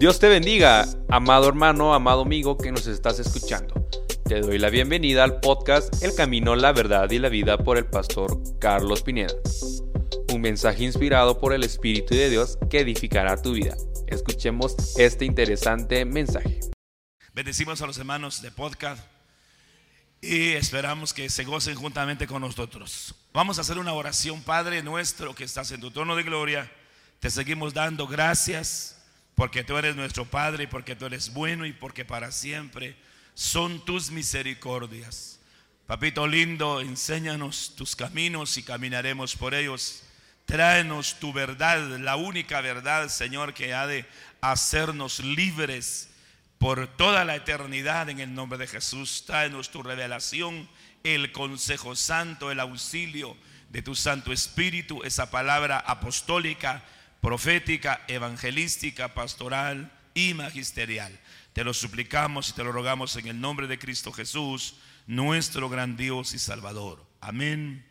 Dios te bendiga, amado hermano, amado amigo que nos estás escuchando. Te doy la bienvenida al podcast El Camino, la Verdad y la Vida por el pastor Carlos Pineda. Un mensaje inspirado por el Espíritu de Dios que edificará tu vida. Escuchemos este interesante mensaje. Bendecimos a los hermanos de podcast y esperamos que se gocen juntamente con nosotros. Vamos a hacer una oración, Padre nuestro que estás en tu trono de gloria. Te seguimos dando gracias porque tú eres nuestro Padre y porque tú eres bueno y porque para siempre son tus misericordias. Papito lindo, enséñanos tus caminos y caminaremos por ellos. Tráenos tu verdad, la única verdad, Señor, que ha de hacernos libres por toda la eternidad en el nombre de Jesús. Tráenos tu revelación, el consejo santo, el auxilio de tu Santo Espíritu, esa palabra apostólica, profética, evangelística, pastoral y magisterial. Te lo suplicamos y te lo rogamos en el nombre de Cristo Jesús, nuestro gran Dios y Salvador. Amén,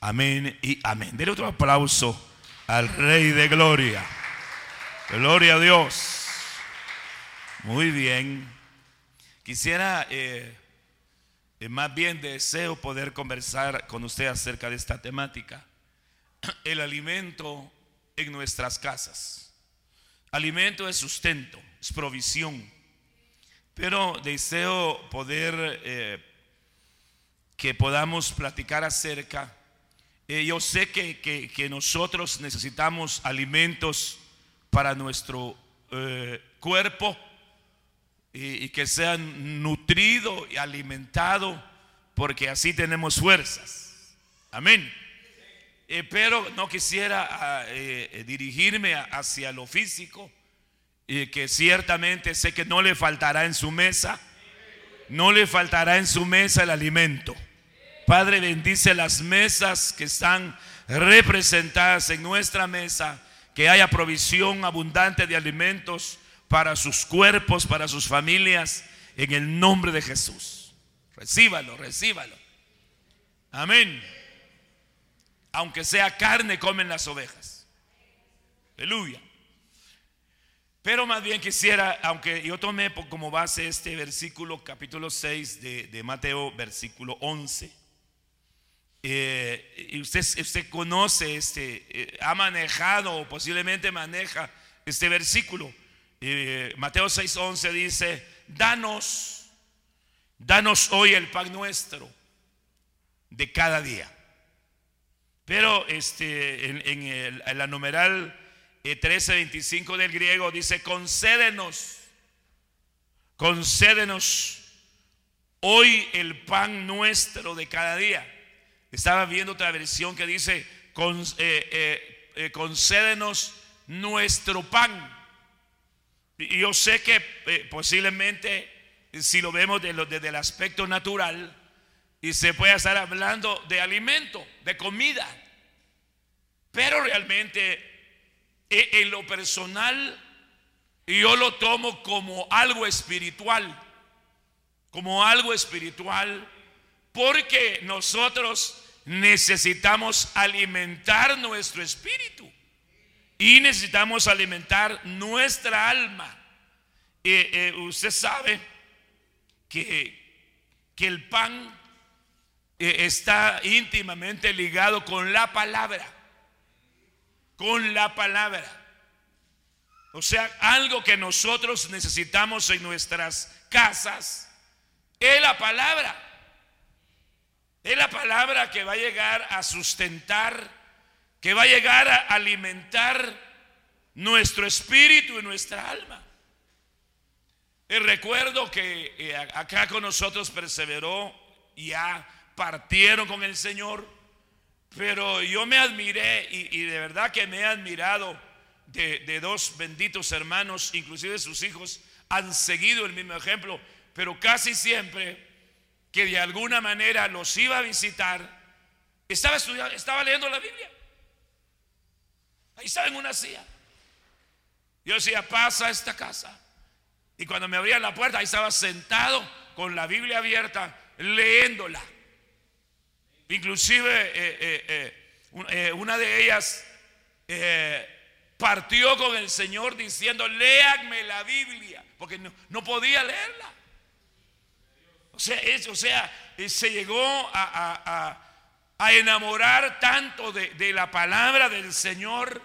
amén y amén. Denle otro aplauso al Rey de Gloria. Gloria a Dios. Muy bien. Quisiera, eh, eh, más bien deseo poder conversar con usted acerca de esta temática. El alimento en nuestras casas. Alimento es sustento, es provisión. Pero deseo poder eh, que podamos platicar acerca. yo sé que, que, nosotros necesitamos alimentos para nuestro cuerpo y, que sean nutrido y alimentado, porque así tenemos fuerzas. Amén. Eh, pero no quisiera ah, eh, eh, dirigirme hacia lo físico, y que ciertamente sé que no le faltará en su mesa, no le faltará en su mesa el alimento. Padre, bendice las mesas que están representadas en nuestra mesa, que haya provisión abundante de alimentos para sus cuerpos, para sus familias, en el nombre de Jesús. Recíbalo, recíbalo. Amén. Aunque sea carne, comen las ovejas. Aleluya. Pero más bien quisiera, aunque yo tomé como base este versículo, capítulo 6 de, Mateo, versículo 11. Eh, y usted, usted conoce este, eh, ha manejado o posiblemente maneja este versículo. Mateo 6:11 dice, danos, danos hoy el pan nuestro de cada día. Pero este, en, la numeral 1325 eh, del griego dice, concédenos, concédenos hoy el pan nuestro de cada día. Estaba viendo otra versión que dice, eh, eh, concédenos nuestro pan. Y yo sé que posiblemente, si lo vemos desde el aspecto natural, y se puede estar hablando de alimento, de comida, pero realmente e, en lo personal yo lo tomo como algo espiritual, como algo espiritual, porque nosotros necesitamos alimentar nuestro espíritu. Y necesitamos alimentar nuestra alma. Eh, usted sabe que, que el pan eh, está íntimamente ligado con la palabra. Con la palabra. O sea, algo que nosotros necesitamos en nuestras casas es la palabra. Es la palabra que va a llegar a sustentar que va a llegar a alimentar nuestro espíritu y nuestra alma. Y recuerdo que eh, acá con nosotros perseveró, ya partieron con el Señor, pero yo me admiré y, de verdad que me he admirado de, dos benditos hermanos, inclusive sus hijos han seguido el mismo ejemplo, pero casi siempre que de alguna manera los iba a visitar, estaba estudiando, estaba leyendo la Biblia. Ahí estaba en una silla. Yo decía, pasa a esta casa. Y cuando me abrían la puerta, ahí estaba sentado con la Biblia abierta, leyéndola. Inclusive eh, eh, eh, una de ellas partió con el Señor diciendo, léanme la Biblia, porque no, podía leerla. O sea, o sea se llegó a, enamorar tanto de, de la palabra del Señor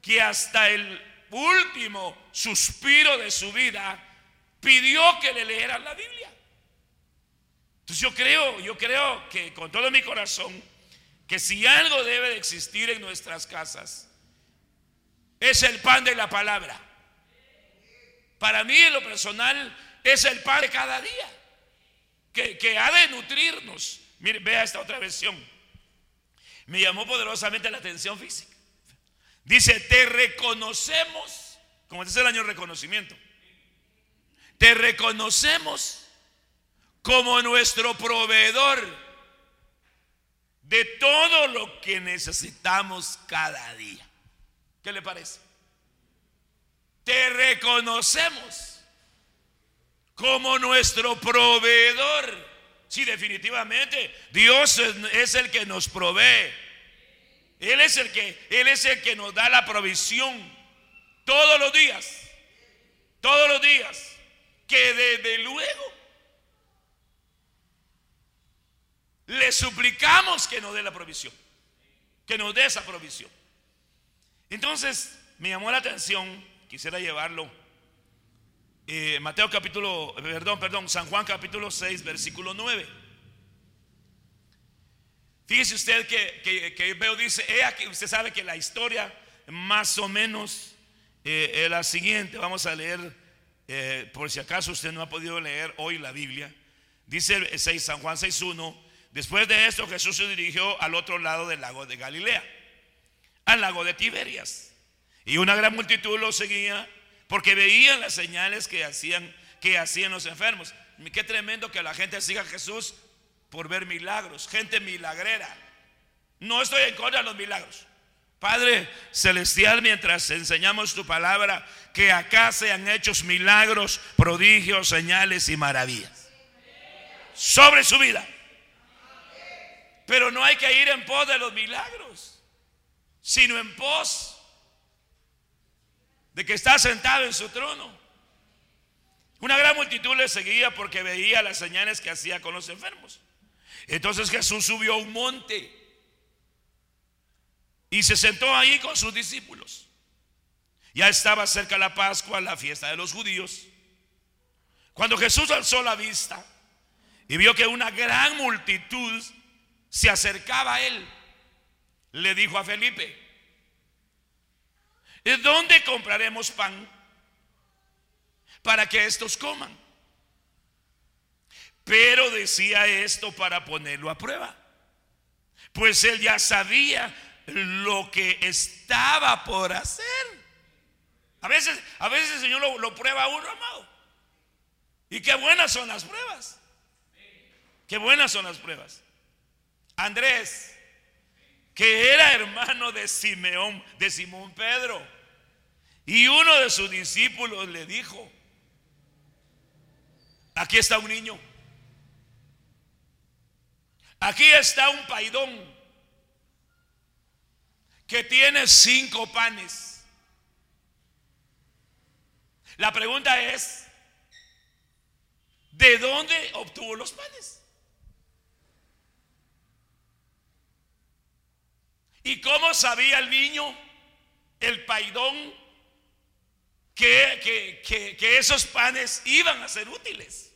que hasta el último suspiro de su vida pidió que le leeran la Biblia. Entonces yo creo, yo creo que con todo mi corazón, que si algo debe de existir en nuestras casas, es el pan de la palabra. Para mí en lo personal es el pan de cada día, que, ha de nutrirnos. Mire, vea esta otra versión. Me llamó poderosamente la atención física. Dice, te reconocemos, como es el año reconocimiento, te reconocemos como nuestro proveedor de todo lo que necesitamos cada día. ¿Qué le parece? Te reconocemos como nuestro proveedor. Sí, definitivamente, Dios es el que nos provee. Él es el que él es el que nos da la provisión todos los días. Todos los días. Que desde luego le suplicamos que nos dé la provisión. Que nos dé esa provisión. Entonces, me llamó la atención, quisiera llevarlo. Eh, Mateo capítulo, perdón, perdón, San Juan capítulo 6, versículo 9. Fíjese usted que, que, veo, dice, usted sabe que la historia más o menos eh, es la siguiente. Vamos a leer, eh, por si acaso usted no ha podido leer hoy la Biblia. Dice 6, San Juan 6.1, después de esto Jesús se dirigió al otro lado del lago de Galilea al lago de Tiberias. Y una gran multitud lo seguía porque veían las señales que hacían, que hacían los enfermos. Qué tremendo que la gente siga a Jesús por ver milagros, gente milagrera. No estoy en contra de los milagros. Padre Celestial, mientras enseñamos tu palabra, que acá sean hechos milagros, prodigios, señales y maravillas sobre su vida. Pero no hay que ir en pos de los milagros sino en pos de que está sentado en su trono. Una gran multitud le seguía porque veía las señales que hacía con los enfermos. Entonces Jesús subió a un monte y se sentó ahí con sus discípulos. Ya estaba cerca la Pascua, la fiesta de los judíos. Cuando Jesús alzó la vista y vio que una gran multitud se acercaba a él, le dijo a Felipe, ¿de dónde compraremos pan para que estos coman? Pero decía esto para ponerlo a prueba, pues él ya sabía lo que estaba por hacer. A veces, a veces el Señor lo, lo prueba a uno, amado. Y qué buenas son las pruebas. Qué buenas son las pruebas. Andrés, que era hermano de Simeón, de Simón Pedro. Y uno de sus discípulos le dijo, aquí está un niño, aquí está un paidón que tiene cinco panes. La pregunta es, ¿de dónde obtuvo los panes? ¿Y cómo sabía el niño, el paidón, que, que, esos panes iban a ser útiles?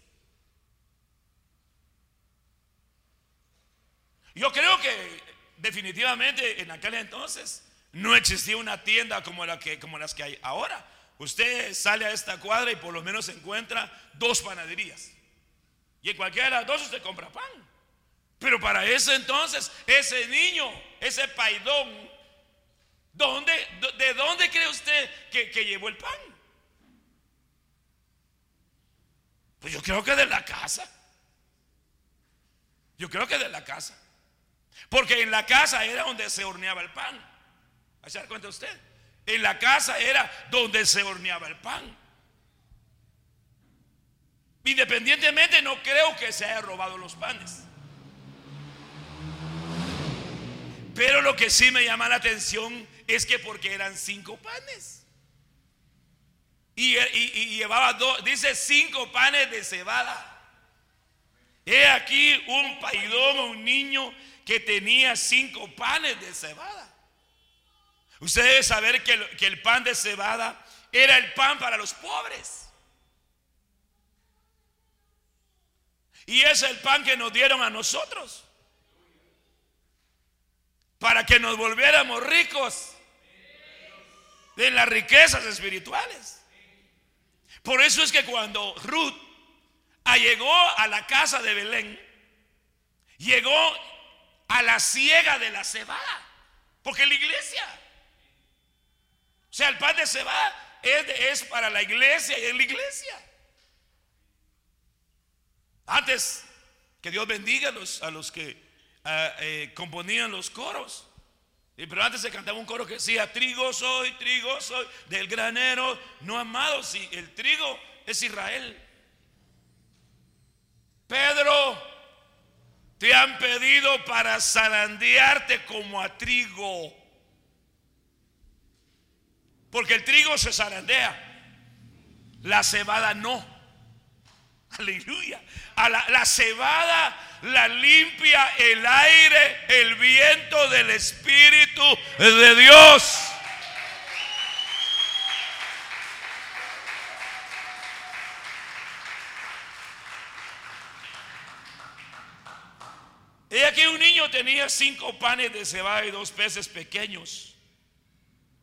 Yo creo que definitivamente en aquel entonces no existía una tienda como, que, como las que hay ahora. Usted sale a esta cuadra y por lo menos encuentra dos panaderías. Y en cualquiera de las dos usted compra pan. Pero para ese entonces, ese niño, ese paidón, ¿de dónde cree usted que, llevó el pan? Pues yo creo que de la casa. Yo creo que de la casa. Porque en la casa era donde se horneaba el pan. ¿Se da cuenta usted? En la casa era donde se horneaba el pan. Independientemente, no creo que se haya robado los panes. Pero lo que sí me llama la atención es que porque eran cinco panes. Y, llevaba dos, dice cinco panes de cebada. He aquí un paidón, un niño que tenía cinco panes de cebada. Ustedes deben saber que el pan de cebada era el pan para los pobres. Y es el pan que nos dieron a nosotros. Para que nos volviéramos ricos de las riquezas espirituales. Por eso es que cuando Ruth llegó a la casa de Belén, llegó a la ciega de la cebada. Porque la iglesia. O sea, el pan de cebada es, para la iglesia y es la iglesia. Antes, que Dios bendiga a los, a los que eh, componían los coros. Pero antes se cantaba un coro que decía, trigo soy, trigo soy, del granero, no amado, si el trigo es Israel. Pedro, te han pedido para zarandearte como a trigo. Porque el trigo se zarandea, la cebada no. Aleluya. La cebada la limpia el aire, el viento del Espíritu de Dios. Y aquí un niño tenía cinco panes de cebada y dos peces pequeños.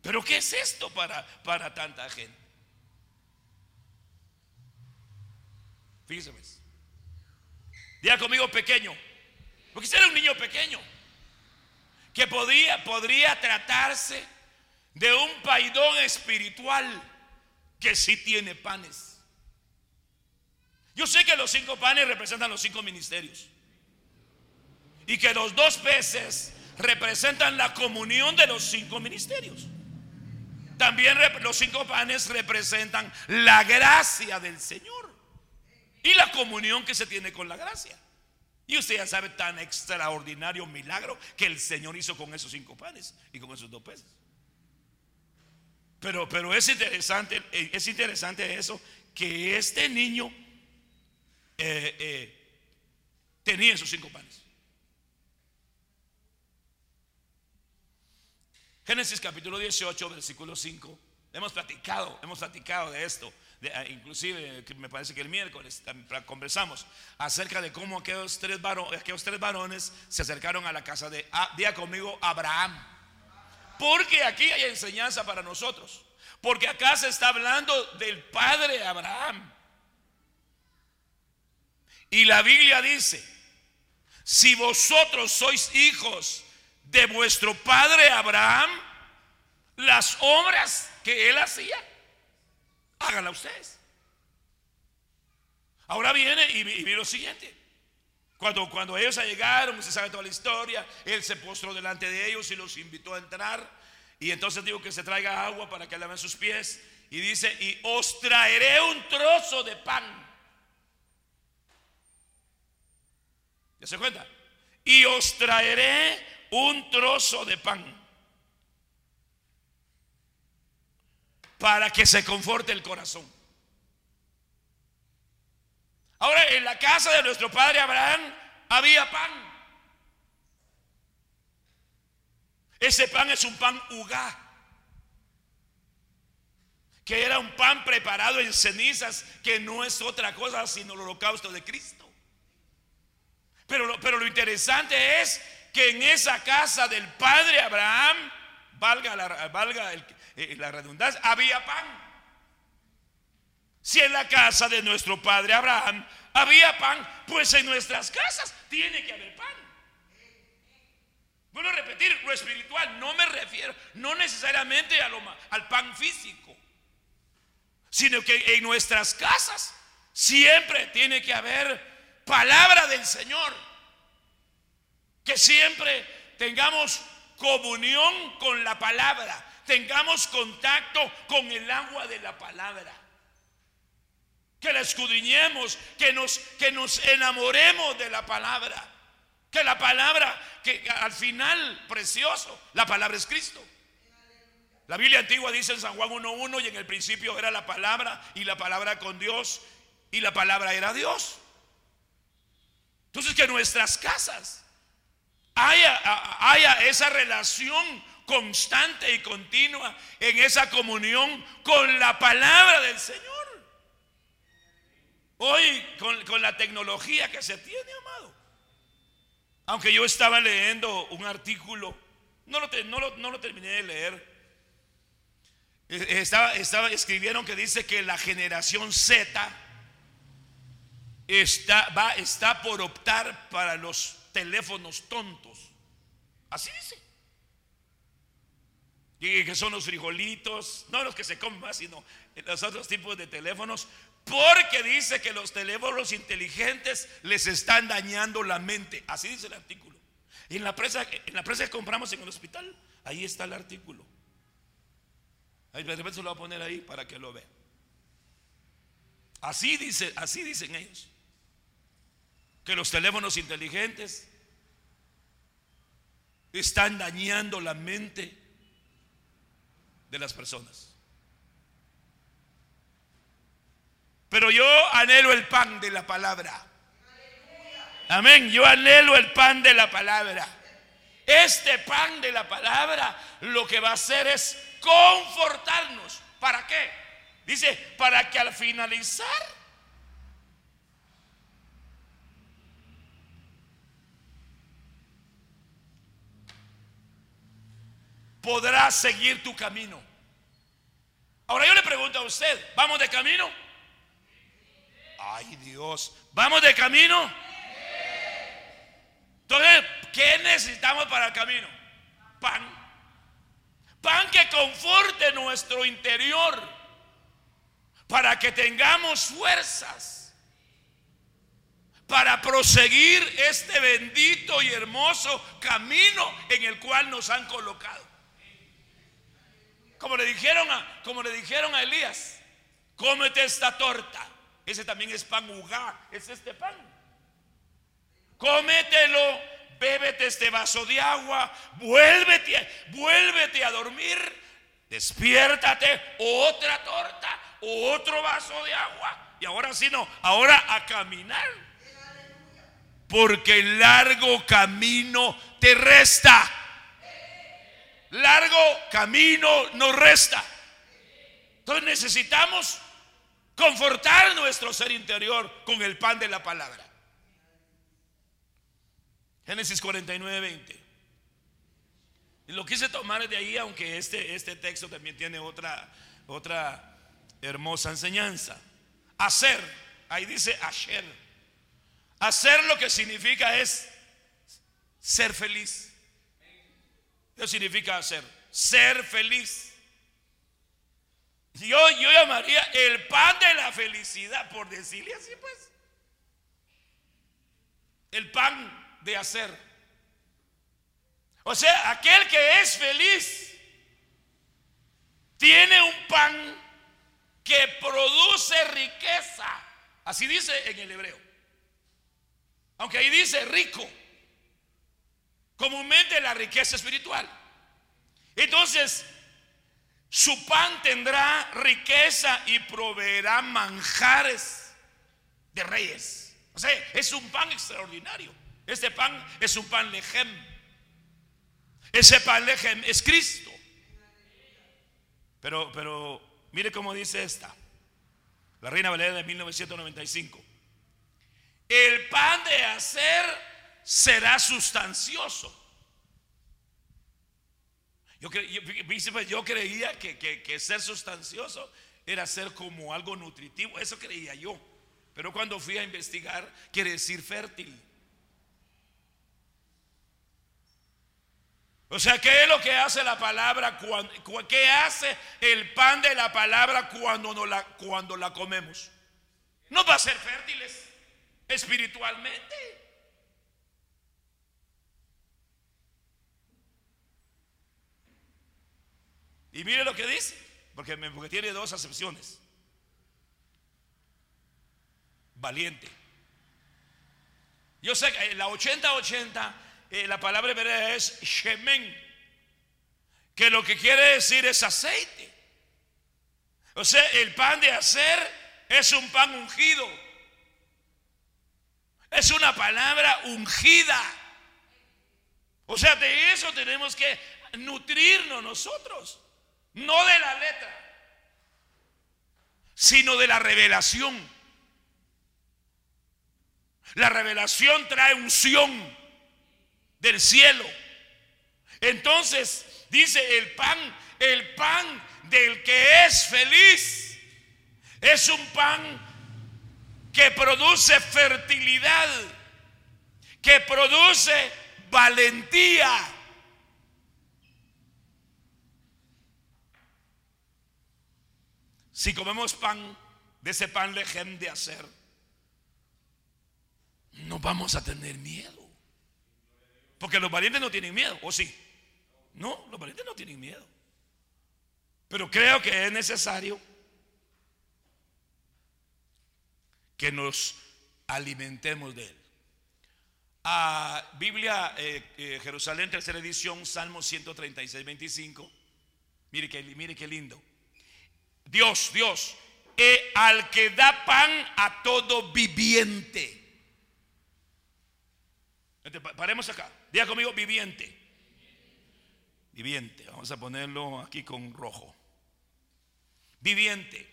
Pero ¿qué es esto para, para tanta gente? Fíjense. Diga conmigo pequeño. Porque si era un niño pequeño. Que podía, podría tratarse de un paidón espiritual que sí tiene panes. Yo sé que los cinco panes representan los cinco ministerios. Y que los dos peces representan la comunión de los cinco ministerios. También los cinco panes representan la gracia del Señor y la comunión que se tiene con la gracia. Y usted ya sabe tan extraordinario milagro que el Señor hizo con esos cinco panes y con esos dos peces. Pero, pero es interesante, es interesante eso, que este niño eh, eh, tenía esos cinco panes. Génesis capítulo 18, versículo 5. Hemos platicado, hemos platicado de esto. Ah, inclusive me parece que el miércoles conversamos acerca de cómo aquellos tres, varones, aquellos tres varones se acercaron a la casa de, ah, día conmigo, Abraham. Porque aquí hay enseñanza para nosotros. Porque acá se está hablando del padre Abraham. Y la Biblia dice, si vosotros sois hijos de vuestro padre Abraham, las obras que él hacía Háganla ustedes. Ahora viene y, vi lo siguiente. Cuando, cuando ellos llegaron, se sabe toda la historia, él se postró delante de ellos y los invitó a entrar. Y entonces digo que se traiga agua para que laven sus pies. Y dice, y os traeré un trozo de pan. ¿Ya se cuenta? Y os traeré un trozo de pan. Para que se conforte el corazón. Ahora, en la casa de nuestro padre Abraham había pan. Ese pan es un pan ugá, que era un pan preparado en cenizas, que no es otra cosa sino el holocausto de Cristo. Pero lo, pero lo interesante es que en esa casa del padre Abraham, valga, la, valga el, eh, la redundancia, había pan. Si en la casa de nuestro padre Abraham había pan, pues en nuestras casas tiene que haber pan. Vuelvo a repetir, lo espiritual no me refiero, no necesariamente lo, al pan físico, sino que en nuestras casas siempre tiene que haber palabra del Señor. Que siempre tengamos comunión con la palabra tengamos contacto con el agua de la palabra. Que la escudriñemos, que nos, que nos enamoremos de la palabra. Que la palabra, que al final, precioso, la palabra es Cristo. La Biblia antigua dice en San Juan 1.1 y en el principio era la palabra y la palabra con Dios y la palabra era Dios. Entonces que nuestras casas haya, haya esa relación constante y continua en esa comunión con la palabra del Señor. Hoy con, la tecnología que se tiene, amado. Aunque yo estaba leyendo un artículo, no lo, no lo, terminé de leer. E, estaba, estaba, escribieron que dice que la generación Z está, va, está por optar para los teléfonos tontos. Así dice. Y que son los frijolitos, no los que se comen más, sino los otros tipos de teléfonos, porque dice que los teléfonos inteligentes les están dañando la mente. Así dice el artículo. Y en la prensa, en la prensa que compramos en el hospital, ahí está el artículo. Ahí de repente se lo voy a poner ahí para que lo vea. Así dice, así dicen ellos. Que los teléfonos inteligentes están dañando la mente de las personas. Pero yo anhelo el pan de la palabra. Amén. Yo anhelo el pan de la palabra. Este pan de la palabra lo que va a hacer es confortarnos. ¿Para qué? Dice, para que al finalizar podrás seguir tu camino. Ahora yo le pregunto a usted, ¿vamos de camino? Ay Dios, ¿vamos de camino? Entonces, ¿qué necesitamos para el camino? Pan. Pan que conforte nuestro interior para que tengamos fuerzas para proseguir este bendito y hermoso camino en el cual nos han colocado. Como le dijeron a, como le dijeron a Elías, cómete esta torta ese también es pan ugá, es este pan. Cómetelo, bébete este vaso de agua, vuélvete, vuélvete a dormir, despiértate, otra torta, otro vaso de agua. Y ahora sí no, ahora a caminar. Porque el largo camino te resta. Largo camino nos resta. Entonces necesitamos confortar nuestro ser interior con el pan de la palabra. Génesis 49, 20. Y lo quise tomar de ahí, aunque este, este texto también tiene otra, otra hermosa enseñanza. Hacer, ahí dice hacer. Hacer lo que significa es ser feliz. ¿Qué significa hacer? Ser feliz. Yo, yo llamaría el pan de la felicidad, por decirle así pues. El pan de hacer. O sea, aquel que es feliz tiene un pan que produce riqueza. Así dice en el hebreo. Aunque ahí dice rico. Comúnmente la riqueza espiritual. Entonces, su pan tendrá riqueza y proveerá manjares de reyes. O sea, es un pan extraordinario. Este pan es un pan lejem. Ese pan lejem es Cristo. Pero, pero, mire cómo dice esta. La Reina Valera de 1995. El pan de hacer será sustancioso yo, pues, creía que, ser sustancioso era ser como algo nutritivo, eso creía yo. Pero cuando fui a investigar, quiere decir fértil. O sea, ¿qué es lo que hace la palabra? ¿Qué hace el pan de la palabra cuando, la, cuando la comemos? No va a ser fértiles espiritualmente. Y mire lo que dice, porque, tiene dos acepciones. Valiente. Yo sé que en la 80-80 eh, la palabra es shemen. que lo que quiere decir es aceite. O sea, el pan de hacer es un pan ungido. Es una palabra ungida. O sea, de eso tenemos que nutrirnos nosotros. No de la letra, sino de la revelación. La revelación trae unción del cielo. Entonces, dice el pan, el pan del que es feliz, es un pan que produce fertilidad, que produce valentía. Si comemos pan, de ese pan lejem de hacer, no vamos a tener miedo. Porque los valientes no tienen miedo, ¿o sí? No, los valientes no tienen miedo. Pero creo que es necesario que nos alimentemos de él. A Biblia eh, eh, Jerusalén, tercera edición, Salmo 136, 25. Mire que, mire qué lindo. Dios, Dios, eh, al que da pan a todo viviente. Paremos acá. Diga conmigo, viviente. Viviente. Vamos a ponerlo aquí con rojo. Viviente.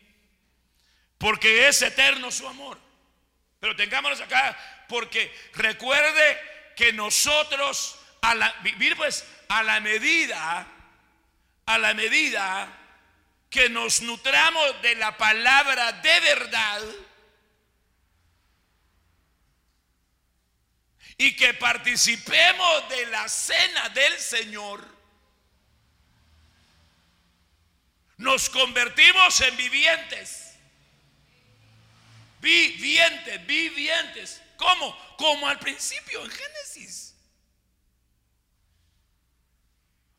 Porque es eterno su amor. Pero tengámonos acá porque recuerde que nosotros a la pues a la medida a la medida que nos nutramos de la palabra de verdad y que participemos de la cena del Señor, nos convertimos en vivientes. Vivientes, vivientes. ¿Cómo? Como al principio en Génesis.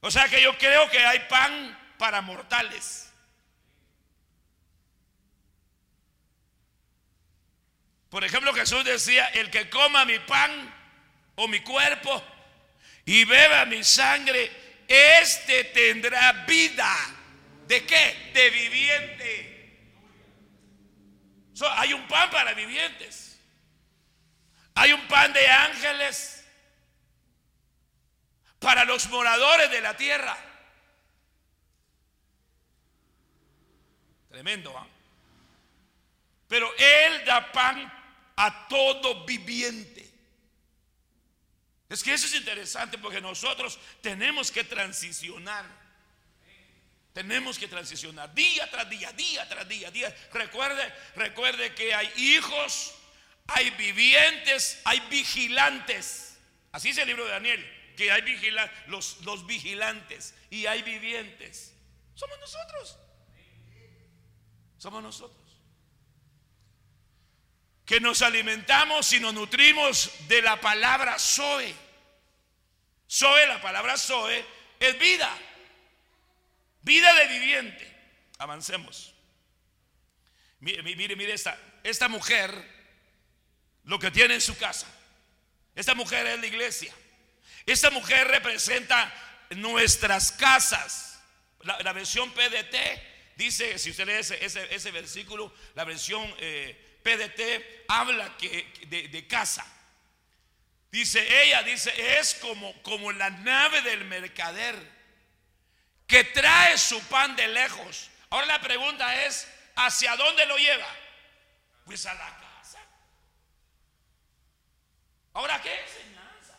O sea que yo creo que hay pan para mortales. Por ejemplo, Jesús decía, el que coma mi pan o mi cuerpo y beba mi sangre, este tendrá vida. ¿De qué? De viviente. hay un pan para vivientes. Hay un pan de ángeles para los moradores de la tierra. Tremendo, ¿ah? Pero Él da pan a todo viviente. Es que eso es interesante porque nosotros tenemos que transicionar. Tenemos que transicionar día tras día, día tras día, día. Recuerde, recuerde que hay hijos, hay vivientes, hay vigilantes. Así es el libro de Daniel, que hay los, los vigilantes y hay vivientes. Somos nosotros. Somos nosotros que nos alimentamos y nos nutrimos de la palabra Zoe. Zoe, la palabra Zoe, es vida. Vida de viviente. Avancemos. Mire, mire, mire esta, esta mujer, lo que tiene en su casa. Esta mujer es la iglesia. Esta mujer representa nuestras casas. La, versión PDT dice, si usted lee ese, ese, versículo, la versión... Eh, PDT habla que, de, casa. Dice ella, dice, es como, como la nave del mercader que trae su pan de lejos. Ahora la pregunta es, ¿hacia dónde lo lleva? Pues a la casa. Ahora, ¿qué enseñanza?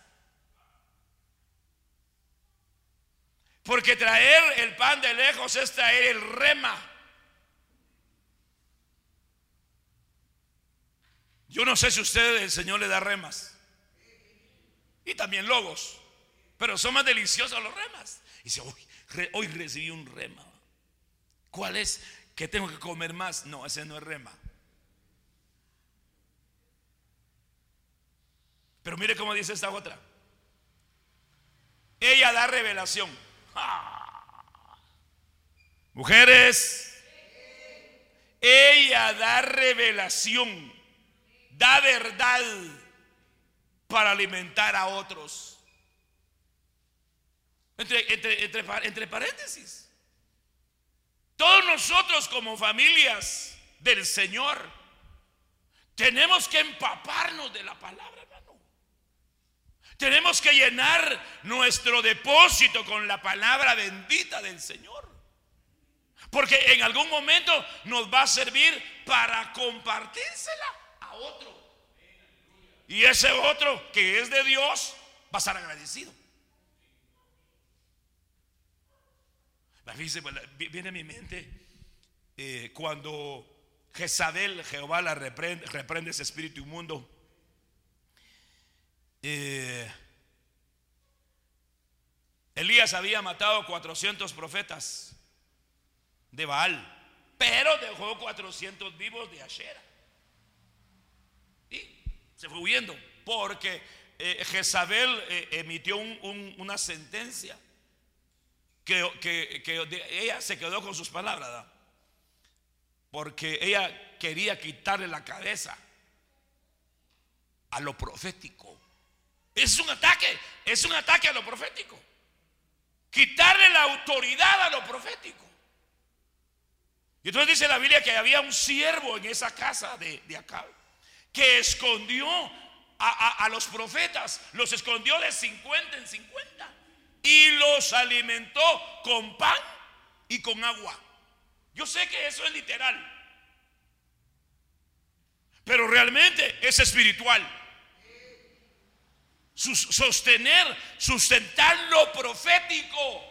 Porque traer el pan de lejos es traer el rema. Yo no sé si usted, el Señor, le da remas. Y también logos. Pero son más deliciosos los remas. Y dice, hoy, recibí un rema. ¿Cuál es? ¿Que tengo que comer más? No, ese no es rema. Pero mire cómo dice esta otra. Ella da revelación. Mujeres, ella da revelación da verdad para alimentar a otros. Entre, entre, paréntesis. Todos nosotros como familias del Señor tenemos que empaparnos de la palabra, hermano. Tenemos que llenar nuestro depósito con la palabra bendita del Señor. Porque en algún momento nos va a servir para compartírsela otro. Y ese otro que es de Dios va a estar agradecido. Pues, viene a mi mente eh, cuando Jezabel, Jehová la reprende, ese espíritu inmundo. Eh, Elías había matado 400 profetas de Baal, pero dejó 400 vivos de Ashera. Se fue huyendo porque eh, Jezabel emitió una sentencia que, ella se quedó con sus palabras, porque ella quería quitarle la cabeza a lo profético. Es un ataque, es un ataque a lo profético. Quitarle la autoridad a lo profético. Y entonces dice la Biblia que había un siervo en esa casa de, de acá que escondió a, a, los profetas, los escondió de 50 en 50 y los alimentó con pan y con agua. Yo sé que eso es literal, pero realmente es espiritual. Sostener, sustentar lo profético.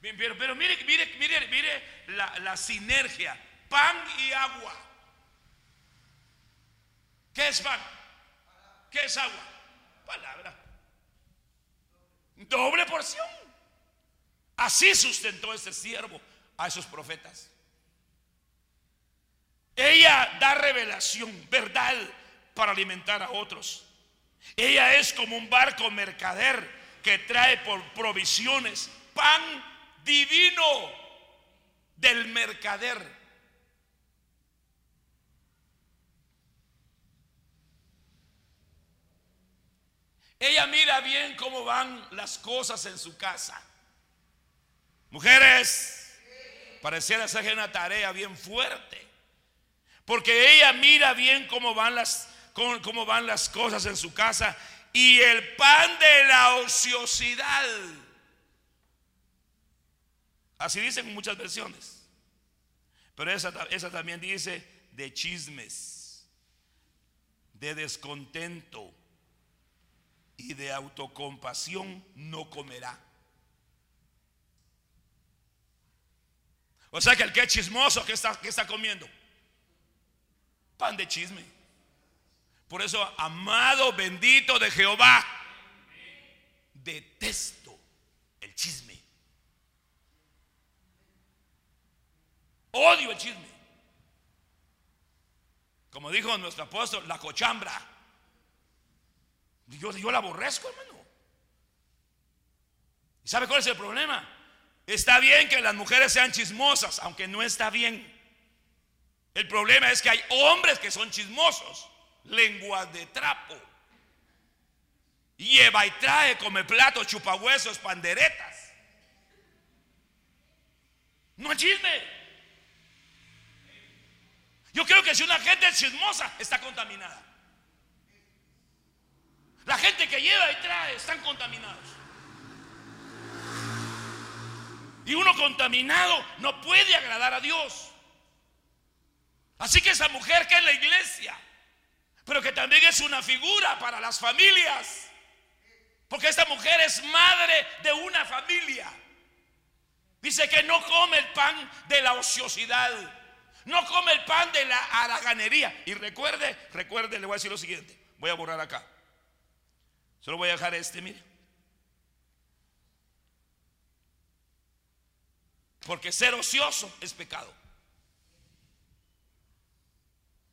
Pero mire, mire, mire, mire la, la sinergia. Pan y agua. ¿Qué es pan? ¿Qué es agua? Palabra. Doble porción. Así sustentó ese siervo a esos profetas. Ella da revelación, verdad, para alimentar a otros. Ella es como un barco mercader que trae por provisiones pan divino del mercader. Ella mira bien cómo van las cosas en su casa. Mujeres, pareciera ser una tarea bien fuerte. Porque ella mira bien cómo van las, cómo, van las cosas en su casa. Y el pan de la ociosidad. Así dicen muchas versiones. Pero esa, esa también dice de chismes, de descontento y de autocompasión no comerá. O sea que el que es chismoso, ¿qué está, está comiendo? Pan de chisme. Por eso, amado bendito de Jehová, detesto el chisme. Odio el chisme. Como dijo nuestro apóstol, la cochambra. Yo, la aborrezco, hermano. ¿Y sabe cuál es el problema? Está bien que las mujeres sean chismosas, aunque no está bien. El problema es que hay hombres que son chismosos, lenguas de trapo. Lleva y trae, come platos, chupahuesos, panderetas. No chisme. Yo creo que si una gente es chismosa, está contaminada. La gente que lleva y trae están contaminados. Y uno contaminado no puede agradar a Dios. Así que esa mujer que es la iglesia, pero que también es una figura para las familias, porque esta mujer es madre de una familia. Dice que no come el pan de la ociosidad, no come el pan de la haraganería. Y recuerde, recuerde, le voy a decir lo siguiente, voy a borrar acá. Solo voy a dejar este, mire. Porque ser ocioso es pecado.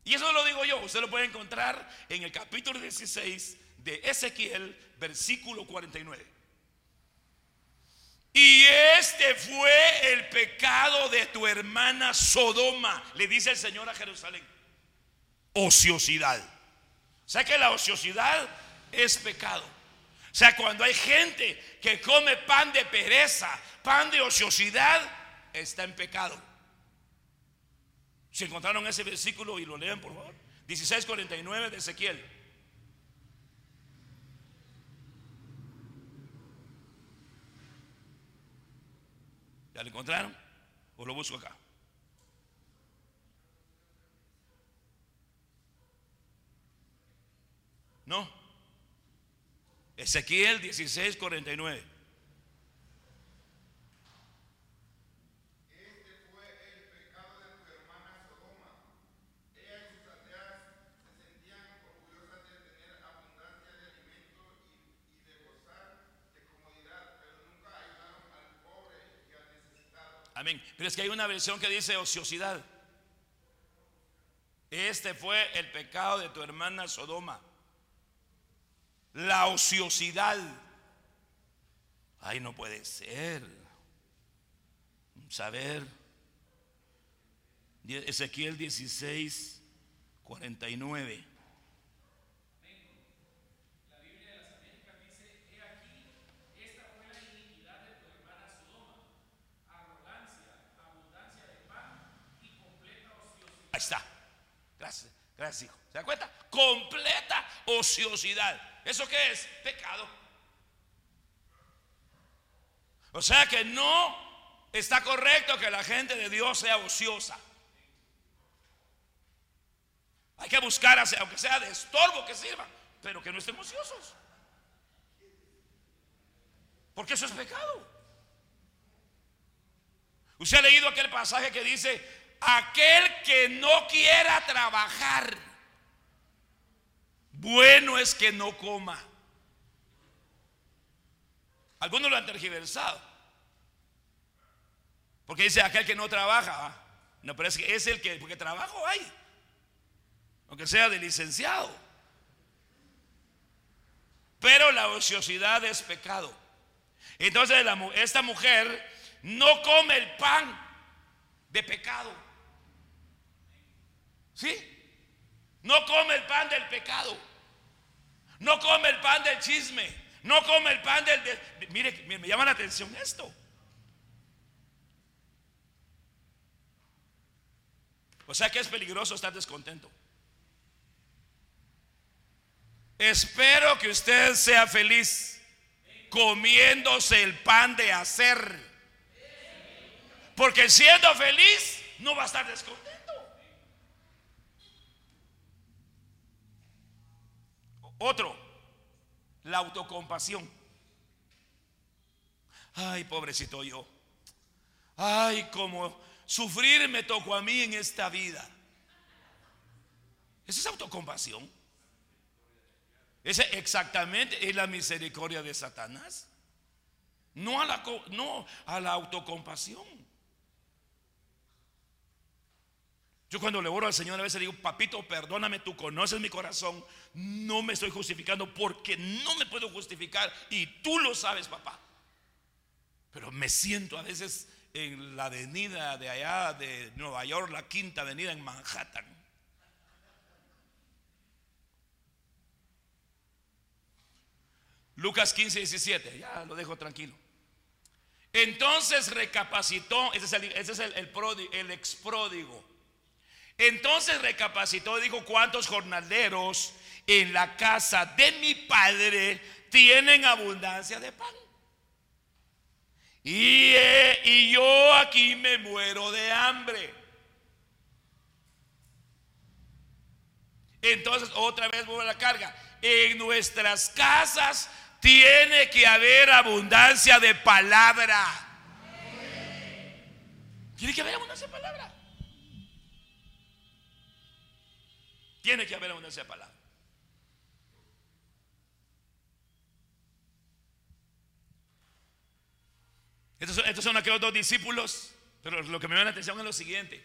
Y eso lo digo yo, usted lo puede encontrar en el capítulo 16 de Ezequiel, versículo 49. Y este fue el pecado de tu hermana Sodoma, le dice el Señor a Jerusalén. Ociosidad. O sea que la ociosidad es pecado. O sea, cuando hay gente que come pan de pereza, pan de ociosidad, está en pecado. Si encontraron ese versículo y lo leen, por favor. 16:49 de Ezequiel. ¿Ya lo encontraron? ¿O lo busco acá? No. Ezequiel 16:49. Amén. Pero es que hay una versión que dice ociosidad. Este fue el pecado de tu hermana Sodoma. La ociosidad. Ay, no puede ser. Saber. Ezequiel 16, 49. Ahí está. Gracias, gracias, hijo. ¿Se da cuenta? Completa ociosidad. ¿Eso qué es? Pecado. O sea que no está correcto que la gente de Dios sea ociosa. Hay que buscar, aunque sea de estorbo que sirva, pero que no estén ociosos. Porque eso es pecado. Usted ha leído aquel pasaje que dice, aquel que no quiera trabajar, bueno es que no coma. Algunos lo han tergiversado. Porque dice aquel que no trabaja. No, pero es que es el que, porque trabajo hay. Aunque sea de licenciado. Pero la ociosidad es pecado. Entonces esta mujer no come el pan de pecado. ¿Sí? No come el pan del pecado. No come el pan del chisme. No come el pan del... mire, me llama la atención esto. O sea que es peligroso estar descontento. Espero que usted sea feliz comiéndose el pan de hacer. Porque siendo feliz no va a estar descontento. Otro, la autocompasión. Ay, pobrecito yo. Ay, como sufrir me tocó a mí en esta vida. Esa es autocompasión. Esa exactamente es la misericordia de Satanás. No a la, no a la autocompasión. Yo cuando le oro al Señor a veces digo, papito, perdóname, tú conoces mi corazón, no me estoy justificando porque no me puedo justificar y tú lo sabes, papá. Pero me siento a veces en la avenida de allá de Nueva York, la quinta avenida en Manhattan. Lucas 15, 17, ya lo dejo tranquilo. Entonces recapacitó, ese es el, ese es el, el, el expródigo entonces recapacitó y dijo, ¿cuántos jornaleros en la casa de mi padre tienen abundancia de pan? Y, eh, y yo aquí me muero de hambre. Entonces otra vez vuelvo a la carga. En nuestras casas tiene que haber abundancia de palabra. Tiene que haber abundancia de palabra. Tiene que haber abundancia de palabra. Estos, son aquellos dos discípulos, pero lo que me llama la atención es lo siguiente.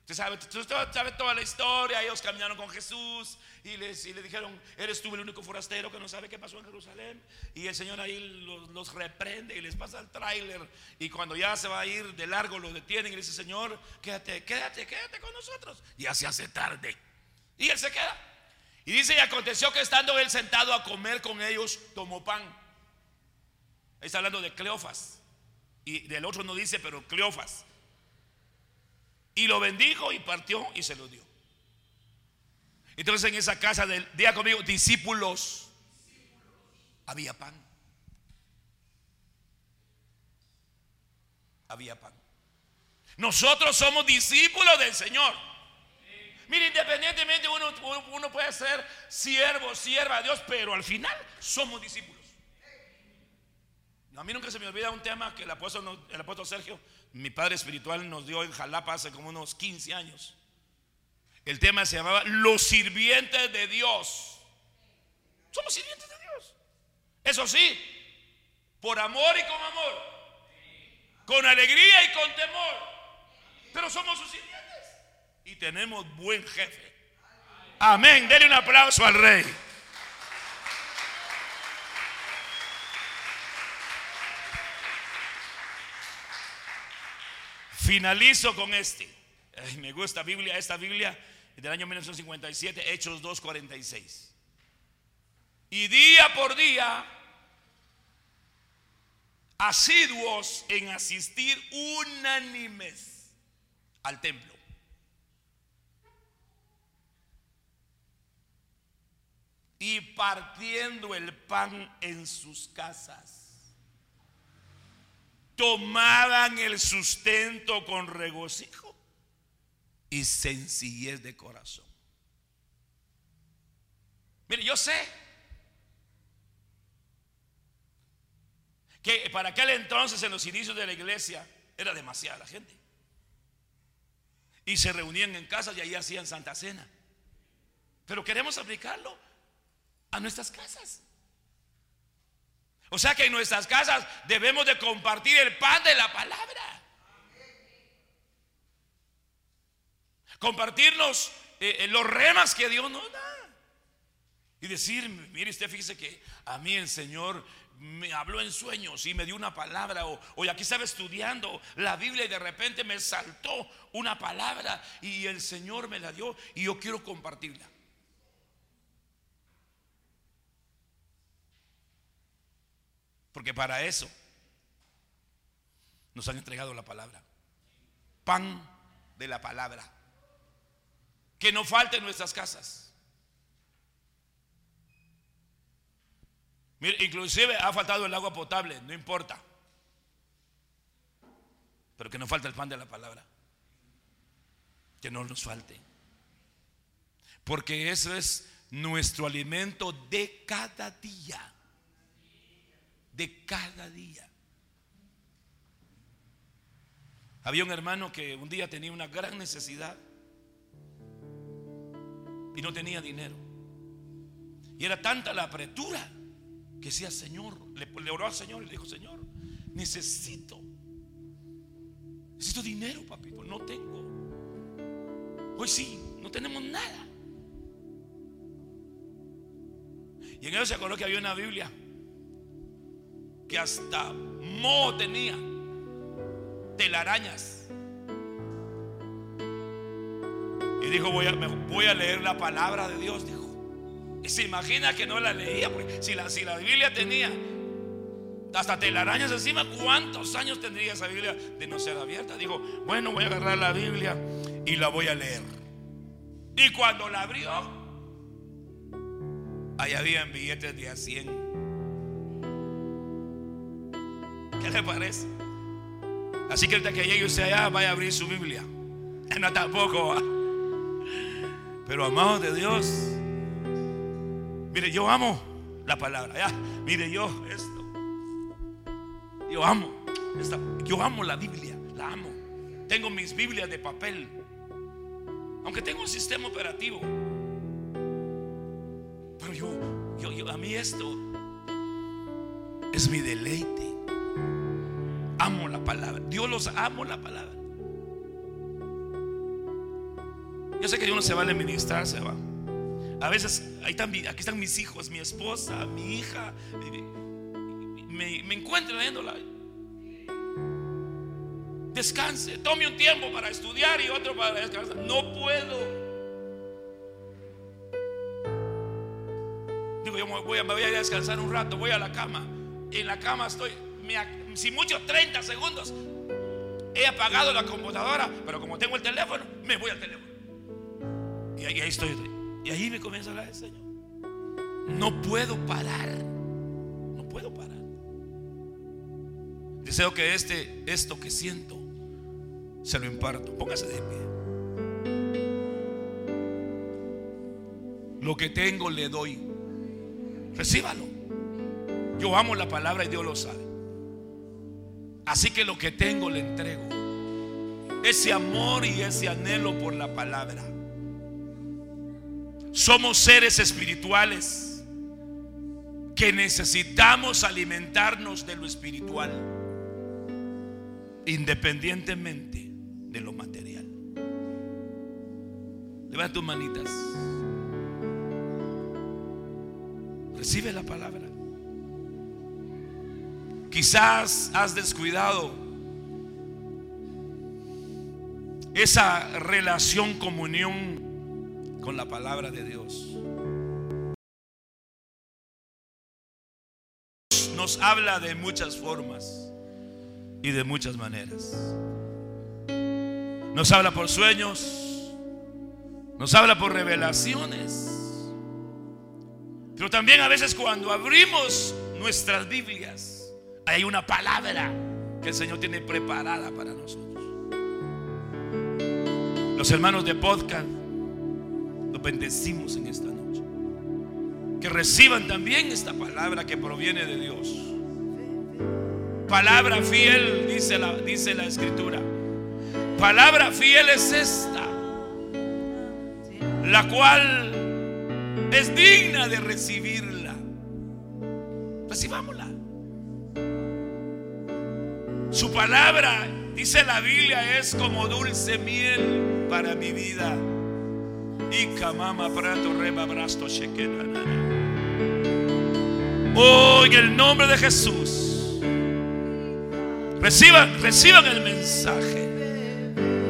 Usted sabe, toda la historia, ellos caminaron con Jesús y, les, le dijeron, eres tú el único forastero que no sabe qué pasó en Jerusalén. Y el Señor ahí los, los reprende y les pasa el tráiler. Y cuando ya se va a ir de largo, los detienen y le dice, Señor, quédate, quédate, quédate con nosotros. Ya se hace tarde. Y él se queda. Y dice, y aconteció que estando él sentado a comer con ellos, tomó pan. Está hablando de Cleofas. Y del otro no dice, pero Cleofas. Y lo bendijo y partió y se lo dio. Entonces en esa casa del día conmigo, discípulos, había pan. Había pan. Nosotros somos discípulos del Señor. Mire, independientemente uno, uno puede ser siervo, sierva de Dios, pero al final somos discípulos. A mí nunca se me olvida un tema que el apóstol, el apóstol Sergio, mi padre espiritual, nos dio en Jalapa hace como unos 15 años. El tema se llamaba Los sirvientes de Dios. Somos sirvientes de Dios. Eso sí, por amor y con amor, con alegría y con temor, pero somos sus sirvientes y tenemos buen jefe. Amén. Denle un aplauso al rey. Finalizo con este. me gusta Biblia, esta Biblia del año 1957, Hechos 2.46. Y día por día, asiduos en asistir unánimes al templo. Y partiendo el pan en sus casas tomaban el sustento con regocijo y sencillez de corazón. Mire, yo sé que para aquel entonces, en los inicios de la iglesia, era demasiada la gente. Y se reunían en casas y ahí hacían Santa Cena. Pero queremos aplicarlo a nuestras casas. O sea que en nuestras casas debemos de compartir el pan de la palabra. Compartirnos eh, eh, los remas que Dios nos da. Y decir, mire usted, fíjese que a mí el Señor me habló en sueños y me dio una palabra. O, o aquí estaba estudiando la Biblia y de repente me saltó una palabra y el Señor me la dio y yo quiero compartirla. Porque para eso nos han entregado la palabra. Pan de la palabra. Que no falte en nuestras casas. Mire, inclusive ha faltado el agua potable, no importa. Pero que no falte el pan de la palabra. Que no nos falte. Porque eso es nuestro alimento de cada día de cada día. Había un hermano que un día tenía una gran necesidad y no tenía dinero. Y era tanta la apretura que decía, Señor, le, oró al Señor y le dijo, Señor, necesito, necesito dinero, papito, no tengo. Hoy sí, no tenemos nada. Y en eso se acordó que había una Biblia que hasta mo tenía telarañas. Y dijo, voy a, leer la palabra de Dios, dijo. Y se imagina que no la leía, porque si la, Biblia tenía hasta telarañas encima, ¿cuántos años tendría esa Biblia de no ser abierta? Dijo, bueno, voy a agarrar la Biblia y la voy a leer. Y cuando la abrió, ahí había billetes de a 100 ¿Qué le parece? Así que el que llegue usted allá vaya a abrir su Biblia. No tampoco. Pero amados de Dios. Mire, yo amo la palabra. Ya, mire, yo esto. Yo amo. yo amo la Biblia. La amo. Tengo mis Biblias de papel. Aunque tengo un sistema operativo. Pero yo, yo, yo a mí esto es mi deleite. Amo la palabra. Dios los amo la palabra. Yo sé que Dios no se va a ministrar, se va. A veces ahí están, aquí están mis hijos, mi esposa, mi hija. Me, me encuentro leyéndola. Descanse, tome un tiempo para estudiar y otro para descansar. No puedo. Digo, yo me voy a descansar un rato, voy a la cama. En la cama estoy si mucho 30 segundos. He apagado la computadora, pero como tengo el teléfono, me voy al teléfono. Y ahí, estoy. Y ahí me comienza a hablar el Señor. No puedo parar. No puedo parar. Deseo que este, esto que siento, se lo imparto. Póngase de pie. Lo que tengo le doy. Recíbalo. Yo amo la palabra y Dios lo sabe. Así que lo que tengo le entrego. Ese amor y ese anhelo por la palabra. Somos seres espirituales que necesitamos alimentarnos de lo espiritual, independientemente de lo material. Levanta tus manitas. Recibe la palabra. Quizás has descuidado esa relación, comunión con la palabra de Dios. Nos habla de muchas formas y de muchas maneras. Nos habla por sueños, nos habla por revelaciones. Pero también a veces cuando abrimos nuestras Biblias, hay una palabra que el Señor tiene preparada para nosotros. Los hermanos de podcast los bendecimos en esta noche. Que reciban también esta palabra que proviene de Dios. Palabra fiel, dice la, dice la escritura. Palabra fiel es esta, la cual es digna de recibirla. Recibámosla. Su palabra, dice la Biblia, es como dulce miel para mi vida. Y kamama prato reba brasto Hoy en el nombre de Jesús. Reciban, reciban el mensaje.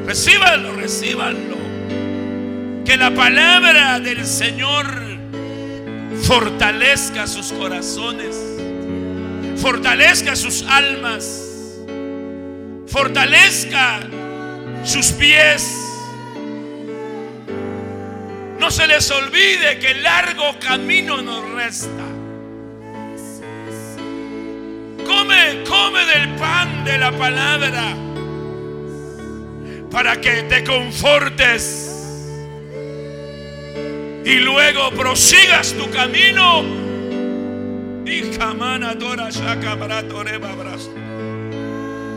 Recíbanlo, recíbanlo. Que la palabra del Señor fortalezca sus corazones, fortalezca sus almas, fortalezca sus pies. No se les olvide que largo camino nos resta. Come, come del pan de la palabra para que te confortes y luego prosigas tu camino. Y jamana dora shaka bratoreba brazo.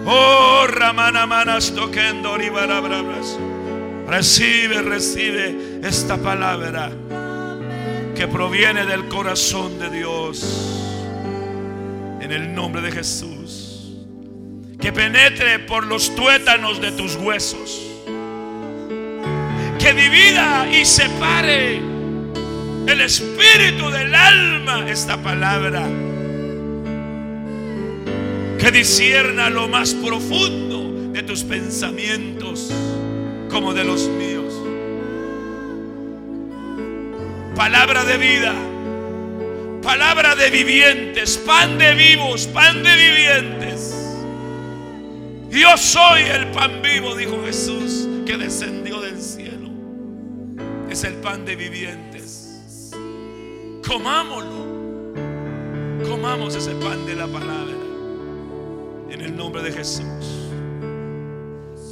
Oh, ramana manas toquendo Recibe, recibe esta palabra que proviene del corazón de Dios. En el nombre de Jesús. Que penetre por los tuétanos de tus huesos, que divida y separe el espíritu del alma esta palabra, que disierna lo más profundo de tus pensamientos como de los míos. Palabra de vida, palabra de vivientes, pan de vivos, pan de vivientes yo soy el pan vivo, dijo Jesús, que descendió del cielo. Es el pan de vivientes. Comámoslo. Comamos ese pan de la palabra. En el nombre de Jesús.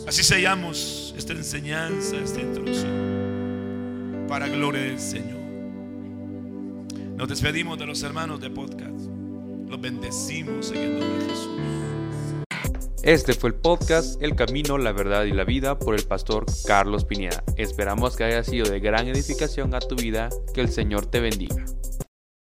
Así sellamos esta enseñanza, esta introducción. Para gloria del Señor. Nos despedimos de los hermanos de podcast. Los bendecimos en el nombre de Jesús. Este fue el podcast El Camino, la Verdad y la Vida por el pastor Carlos Pineda. Esperamos que haya sido de gran edificación a tu vida. Que el Señor te bendiga.